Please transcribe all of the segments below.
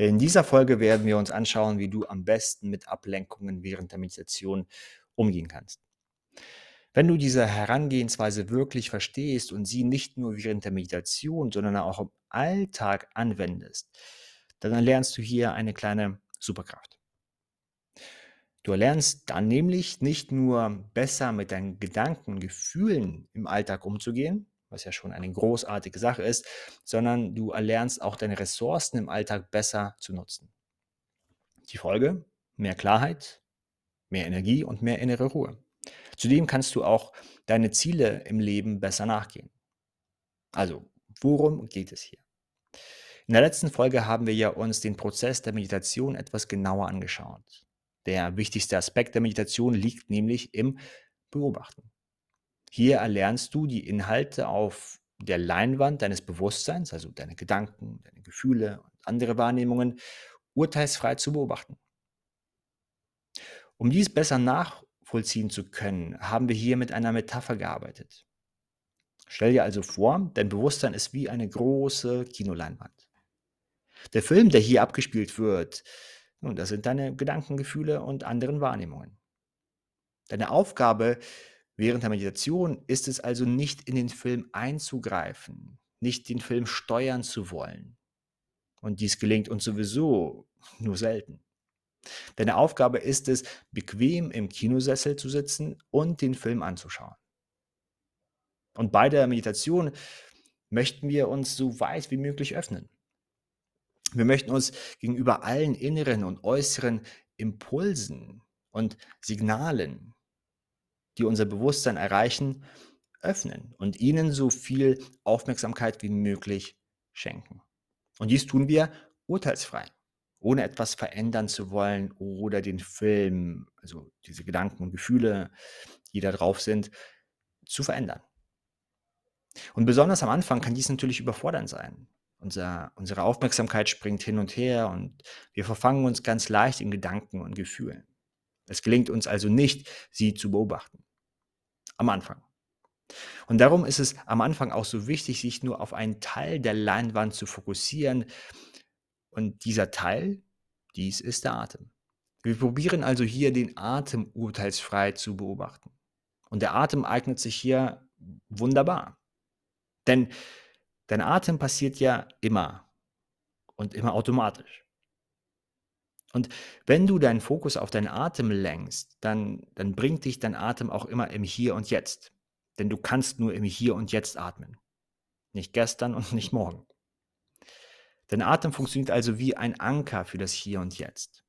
In dieser Folge werden wir uns anschauen, wie du am besten mit Ablenkungen während der Meditation umgehen kannst. Wenn du diese Herangehensweise wirklich verstehst und sie nicht nur während der Meditation, sondern auch im Alltag anwendest, dann erlernst du hier eine kleine Superkraft. Du erlernst dann nämlich nicht nur besser mit deinen Gedanken Gefühlen im Alltag umzugehen, was ja schon eine großartige Sache ist, sondern du erlernst auch deine Ressourcen im Alltag besser zu nutzen. Die Folge? Mehr Klarheit, mehr Energie und mehr innere Ruhe. Zudem kannst du auch deine Ziele im Leben besser nachgehen. Also, worum geht es hier? In der letzten Folge haben wir ja uns den Prozess der Meditation etwas genauer angeschaut. Der wichtigste Aspekt der Meditation liegt nämlich im Beobachten. Hier erlernst du die Inhalte auf der Leinwand deines Bewusstseins, also deine Gedanken, deine Gefühle und andere Wahrnehmungen, urteilsfrei zu beobachten. Um dies besser nachvollziehen zu können, haben wir hier mit einer Metapher gearbeitet. Stell dir also vor, dein Bewusstsein ist wie eine große Kinoleinwand. Der Film, der hier abgespielt wird, nun, das sind deine Gedanken, Gefühle und anderen Wahrnehmungen. Deine Aufgabe Während der Meditation ist es also nicht in den Film einzugreifen, nicht den Film steuern zu wollen. Und dies gelingt uns sowieso nur selten. Deine Aufgabe ist es, bequem im Kinosessel zu sitzen und den Film anzuschauen. Und bei der Meditation möchten wir uns so weit wie möglich öffnen. Wir möchten uns gegenüber allen inneren und äußeren Impulsen und Signalen, die unser Bewusstsein erreichen, öffnen und ihnen so viel Aufmerksamkeit wie möglich schenken. Und dies tun wir urteilsfrei, ohne etwas verändern zu wollen oder den Film, also diese Gedanken und Gefühle, die da drauf sind, zu verändern. Und besonders am Anfang kann dies natürlich überfordernd sein. Unser, unsere Aufmerksamkeit springt hin und her und wir verfangen uns ganz leicht in Gedanken und Gefühlen. Es gelingt uns also nicht, sie zu beobachten am Anfang. Und darum ist es am Anfang auch so wichtig, sich nur auf einen Teil der Leinwand zu fokussieren. Und dieser Teil, dies ist der Atem. Wir probieren also hier den Atem urteilsfrei zu beobachten. Und der Atem eignet sich hier wunderbar. Denn dein Atem passiert ja immer und immer automatisch. Und wenn du deinen Fokus auf deinen Atem lenkst, dann, dann bringt dich dein Atem auch immer im Hier und Jetzt. Denn du kannst nur im Hier und Jetzt atmen. Nicht gestern und nicht morgen. Dein Atem funktioniert also wie ein Anker für das Hier und Jetzt.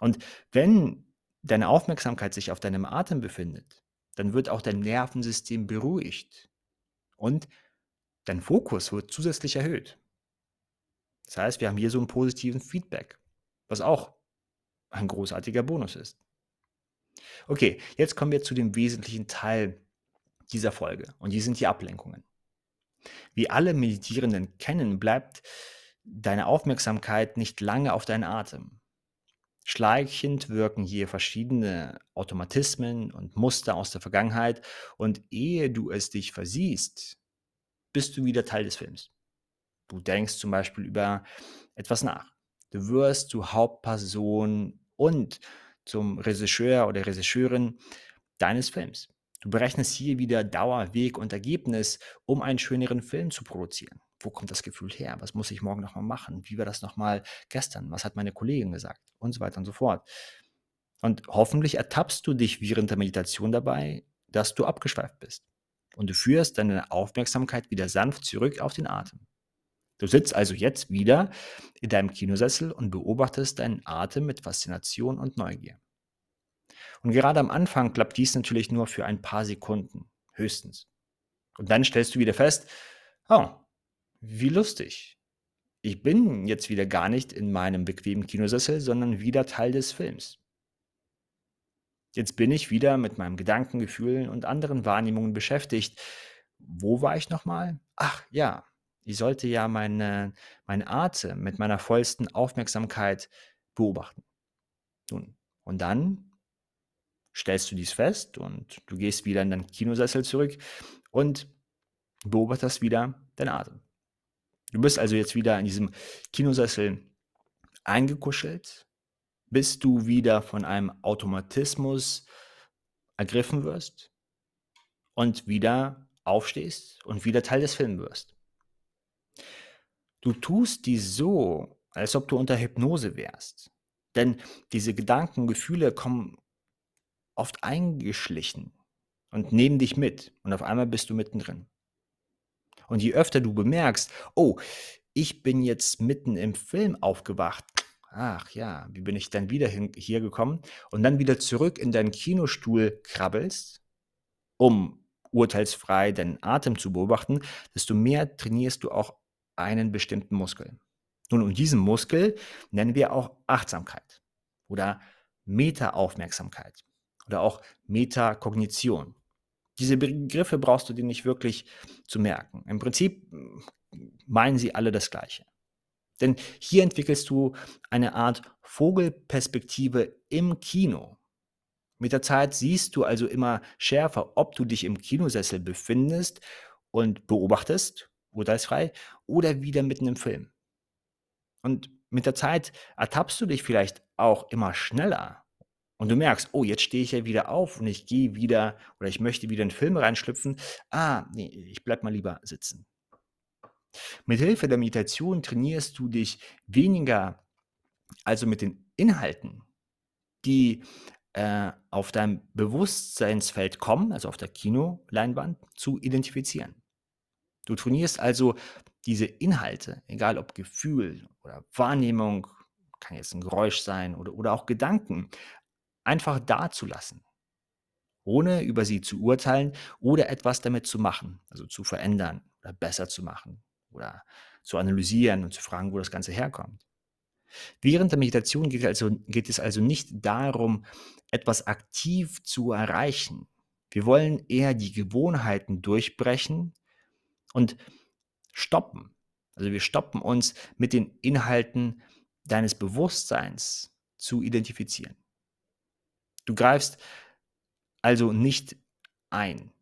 Und wenn deine Aufmerksamkeit sich auf deinem Atem befindet, dann wird auch dein Nervensystem beruhigt und dein Fokus wird zusätzlich erhöht. Das heißt, wir haben hier so einen positiven Feedback was auch ein großartiger Bonus ist. Okay, jetzt kommen wir zu dem wesentlichen Teil dieser Folge und die sind die Ablenkungen. Wie alle Meditierenden kennen, bleibt deine Aufmerksamkeit nicht lange auf deinen Atem. Schleichend wirken hier verschiedene Automatismen und Muster aus der Vergangenheit und ehe du es dich versiehst, bist du wieder Teil des Films. Du denkst zum Beispiel über etwas nach. Du wirst zur Hauptperson und zum Regisseur oder Regisseurin deines Films. Du berechnest hier wieder Dauer, Weg und Ergebnis, um einen schöneren Film zu produzieren. Wo kommt das Gefühl her? Was muss ich morgen nochmal machen? Wie war das nochmal gestern? Was hat meine Kollegin gesagt? Und so weiter und so fort. Und hoffentlich ertappst du dich während der Meditation dabei, dass du abgeschweift bist. Und du führst deine Aufmerksamkeit wieder sanft zurück auf den Atem. Du sitzt also jetzt wieder in deinem Kinosessel und beobachtest deinen Atem mit Faszination und Neugier. Und gerade am Anfang klappt dies natürlich nur für ein paar Sekunden, höchstens. Und dann stellst du wieder fest, oh, wie lustig. Ich bin jetzt wieder gar nicht in meinem bequemen Kinosessel, sondern wieder Teil des Films. Jetzt bin ich wieder mit meinem Gedanken, Gefühlen und anderen Wahrnehmungen beschäftigt. Wo war ich nochmal? Ach ja, ich sollte ja meine, meinen Atem mit meiner vollsten Aufmerksamkeit beobachten. Nun, und dann stellst du dies fest und du gehst wieder in deinen Kinosessel zurück und beobachtest wieder deinen Atem. Du bist also jetzt wieder in diesem Kinosessel eingekuschelt, bis du wieder von einem Automatismus ergriffen wirst und wieder aufstehst und wieder Teil des Films wirst. Du tust dies so, als ob du unter Hypnose wärst. Denn diese Gedanken, Gefühle kommen oft eingeschlichen und nehmen dich mit und auf einmal bist du mittendrin. Und je öfter du bemerkst, oh, ich bin jetzt mitten im Film aufgewacht, ach ja, wie bin ich dann wieder hin, hier gekommen und dann wieder zurück in deinen Kinostuhl krabbelst, um urteilsfrei deinen Atem zu beobachten, desto mehr trainierst du auch einen bestimmten Muskel. Nun, und diesen Muskel nennen wir auch Achtsamkeit oder Meta-Aufmerksamkeit oder auch Metakognition. Diese Begriffe brauchst du dir nicht wirklich zu merken. Im Prinzip hm, meinen sie alle das Gleiche. Denn hier entwickelst du eine Art Vogelperspektive im Kino. Mit der Zeit siehst du also immer schärfer, ob du dich im Kinosessel befindest und beobachtest, urteilsfrei, oder wieder mitten im Film. Und mit der Zeit ertappst du dich vielleicht auch immer schneller. Und du merkst, oh, jetzt stehe ich ja wieder auf und ich gehe wieder oder ich möchte wieder in den Film reinschlüpfen. Ah, nee, ich bleib mal lieber sitzen. Mit Hilfe der Meditation trainierst du dich weniger, also mit den Inhalten, die äh, auf deinem Bewusstseinsfeld kommen, also auf der Kinoleinwand, zu identifizieren. Du trainierst also diese Inhalte, egal ob Gefühl oder Wahrnehmung, kann jetzt ein Geräusch sein oder, oder auch Gedanken, einfach dazulassen, ohne über sie zu urteilen oder etwas damit zu machen, also zu verändern oder besser zu machen oder zu analysieren und zu fragen, wo das Ganze herkommt. Während der Meditation geht, also, geht es also nicht darum, etwas aktiv zu erreichen. Wir wollen eher die Gewohnheiten durchbrechen und stoppen. Also wir stoppen uns mit den Inhalten deines Bewusstseins zu identifizieren. Du greifst also nicht ein.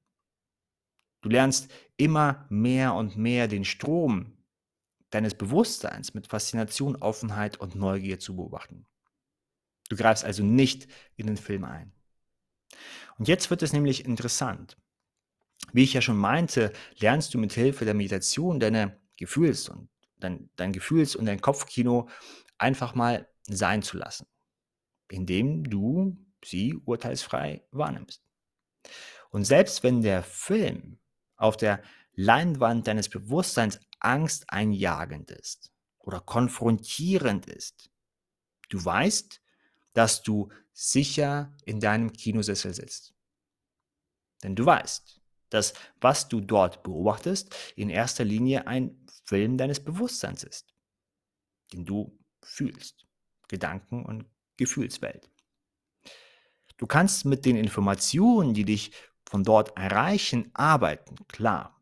Du lernst immer mehr und mehr den Strom deines Bewusstseins mit Faszination, Offenheit und Neugier zu beobachten. Du greifst also nicht in den Film ein. Und jetzt wird es nämlich interessant. Wie ich ja schon meinte, lernst du mit Hilfe der Meditation deine Gefühls- und dein, dein Gefühls- und dein Kopfkino einfach mal sein zu lassen, indem du sie urteilsfrei wahrnimmst. Und selbst wenn der Film auf der Leinwand deines Bewusstseins angsteinjagend ist oder konfrontierend ist, du weißt, dass du sicher in deinem Kinosessel sitzt. Denn du weißt, dass was du dort beobachtest, in erster Linie ein Film deines Bewusstseins ist, den du fühlst. Gedanken- und Gefühlswelt. Du kannst mit den Informationen, die dich von dort erreichen, arbeiten, klar.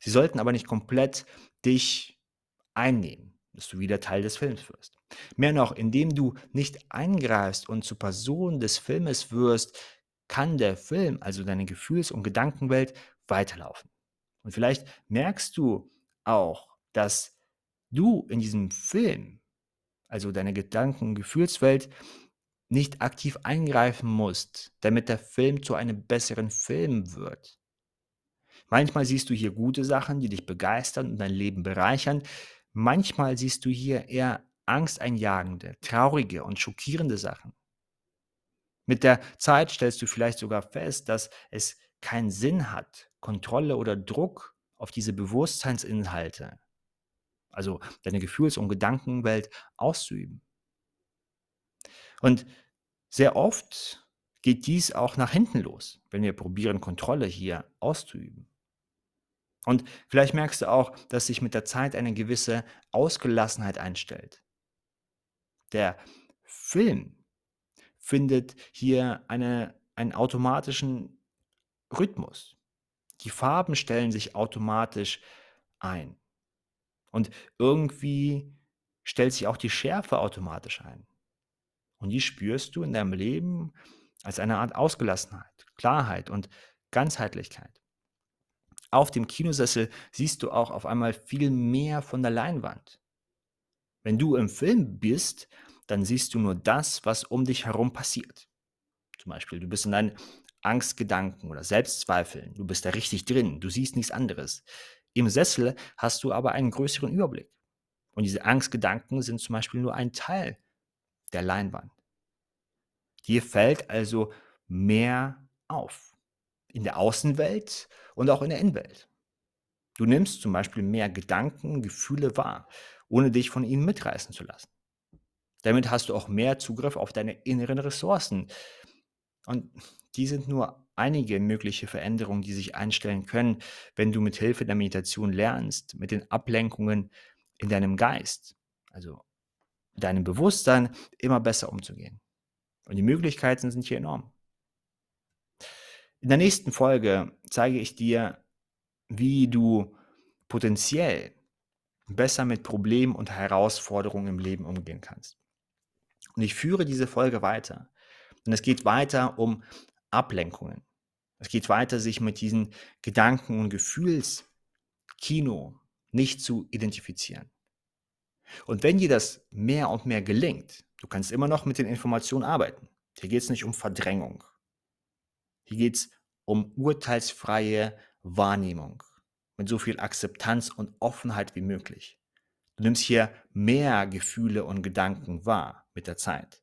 Sie sollten aber nicht komplett dich einnehmen, dass du wieder Teil des Films wirst. Mehr noch, indem du nicht eingreifst und zur Person des Filmes wirst, kann der Film, also deine Gefühls- und Gedankenwelt, weiterlaufen. Und vielleicht merkst du auch, dass du in diesem Film, also deine Gedanken- und Gefühlswelt, nicht aktiv eingreifen musst, damit der Film zu einem besseren Film wird. Manchmal siehst du hier gute Sachen, die dich begeistern und dein Leben bereichern. Manchmal siehst du hier eher angsteinjagende, traurige und schockierende Sachen. Mit der Zeit stellst du vielleicht sogar fest, dass es keinen Sinn hat, Kontrolle oder Druck auf diese Bewusstseinsinhalte, also deine Gefühls- und Gedankenwelt auszuüben. Und sehr oft geht dies auch nach hinten los, wenn wir probieren, Kontrolle hier auszuüben. Und vielleicht merkst du auch, dass sich mit der Zeit eine gewisse Ausgelassenheit einstellt. Der Film findet hier eine, einen automatischen Rhythmus. Die Farben stellen sich automatisch ein. Und irgendwie stellt sich auch die Schärfe automatisch ein. Und die spürst du in deinem Leben als eine Art Ausgelassenheit, Klarheit und Ganzheitlichkeit. Auf dem Kinosessel siehst du auch auf einmal viel mehr von der Leinwand. Wenn du im Film bist, dann siehst du nur das, was um dich herum passiert. Zum Beispiel, du bist in deinen Angstgedanken oder Selbstzweifeln. Du bist da richtig drin. Du siehst nichts anderes. Im Sessel hast du aber einen größeren Überblick. Und diese Angstgedanken sind zum Beispiel nur ein Teil der Leinwand. Dir fällt also mehr auf. In der Außenwelt und auch in der Innenwelt. Du nimmst zum Beispiel mehr Gedanken, Gefühle wahr, ohne dich von ihnen mitreißen zu lassen. Damit hast du auch mehr Zugriff auf deine inneren Ressourcen. Und die sind nur einige mögliche Veränderungen, die sich einstellen können, wenn du mit Hilfe der Meditation lernst, mit den Ablenkungen in deinem Geist, also deinem Bewusstsein, immer besser umzugehen. Und die Möglichkeiten sind hier enorm. In der nächsten Folge zeige ich dir, wie du potenziell besser mit Problemen und Herausforderungen im Leben umgehen kannst. Und ich führe diese Folge weiter. Und es geht weiter um Ablenkungen. Es geht weiter, sich mit diesen Gedanken- und Gefühlskino nicht zu identifizieren. Und wenn dir das mehr und mehr gelingt, du kannst immer noch mit den Informationen arbeiten. Hier geht es nicht um Verdrängung. Hier geht es um urteilsfreie Wahrnehmung mit so viel Akzeptanz und Offenheit wie möglich. Du nimmst hier mehr Gefühle und Gedanken wahr mit der Zeit.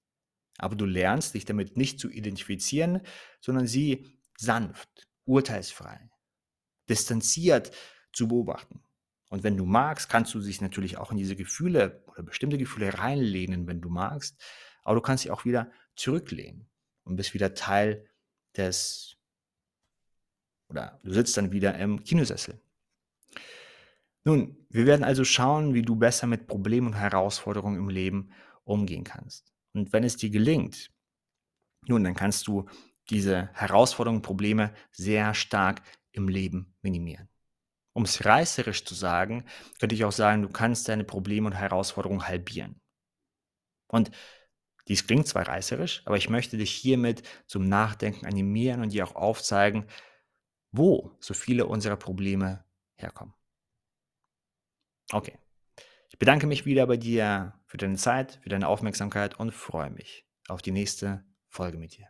Aber du lernst dich damit nicht zu identifizieren, sondern sie sanft, urteilsfrei, distanziert zu beobachten. Und wenn du magst, kannst du dich natürlich auch in diese Gefühle oder bestimmte Gefühle reinlehnen, wenn du magst. Aber du kannst dich auch wieder zurücklehnen und bist wieder Teil des, oder du sitzt dann wieder im Kinosessel. Nun, wir werden also schauen, wie du besser mit Problemen und Herausforderungen im Leben umgehen kannst. Und wenn es dir gelingt, nun, dann kannst du diese Herausforderungen, Probleme sehr stark im Leben minimieren. Um es reißerisch zu sagen, könnte ich auch sagen, du kannst deine Probleme und Herausforderungen halbieren. Und dies klingt zwar reißerisch, aber ich möchte dich hiermit zum Nachdenken animieren und dir auch aufzeigen, wo so viele unserer Probleme herkommen. Okay. Ich bedanke mich wieder bei dir für deine Zeit, für deine Aufmerksamkeit und freue mich auf die nächste Folge mit dir.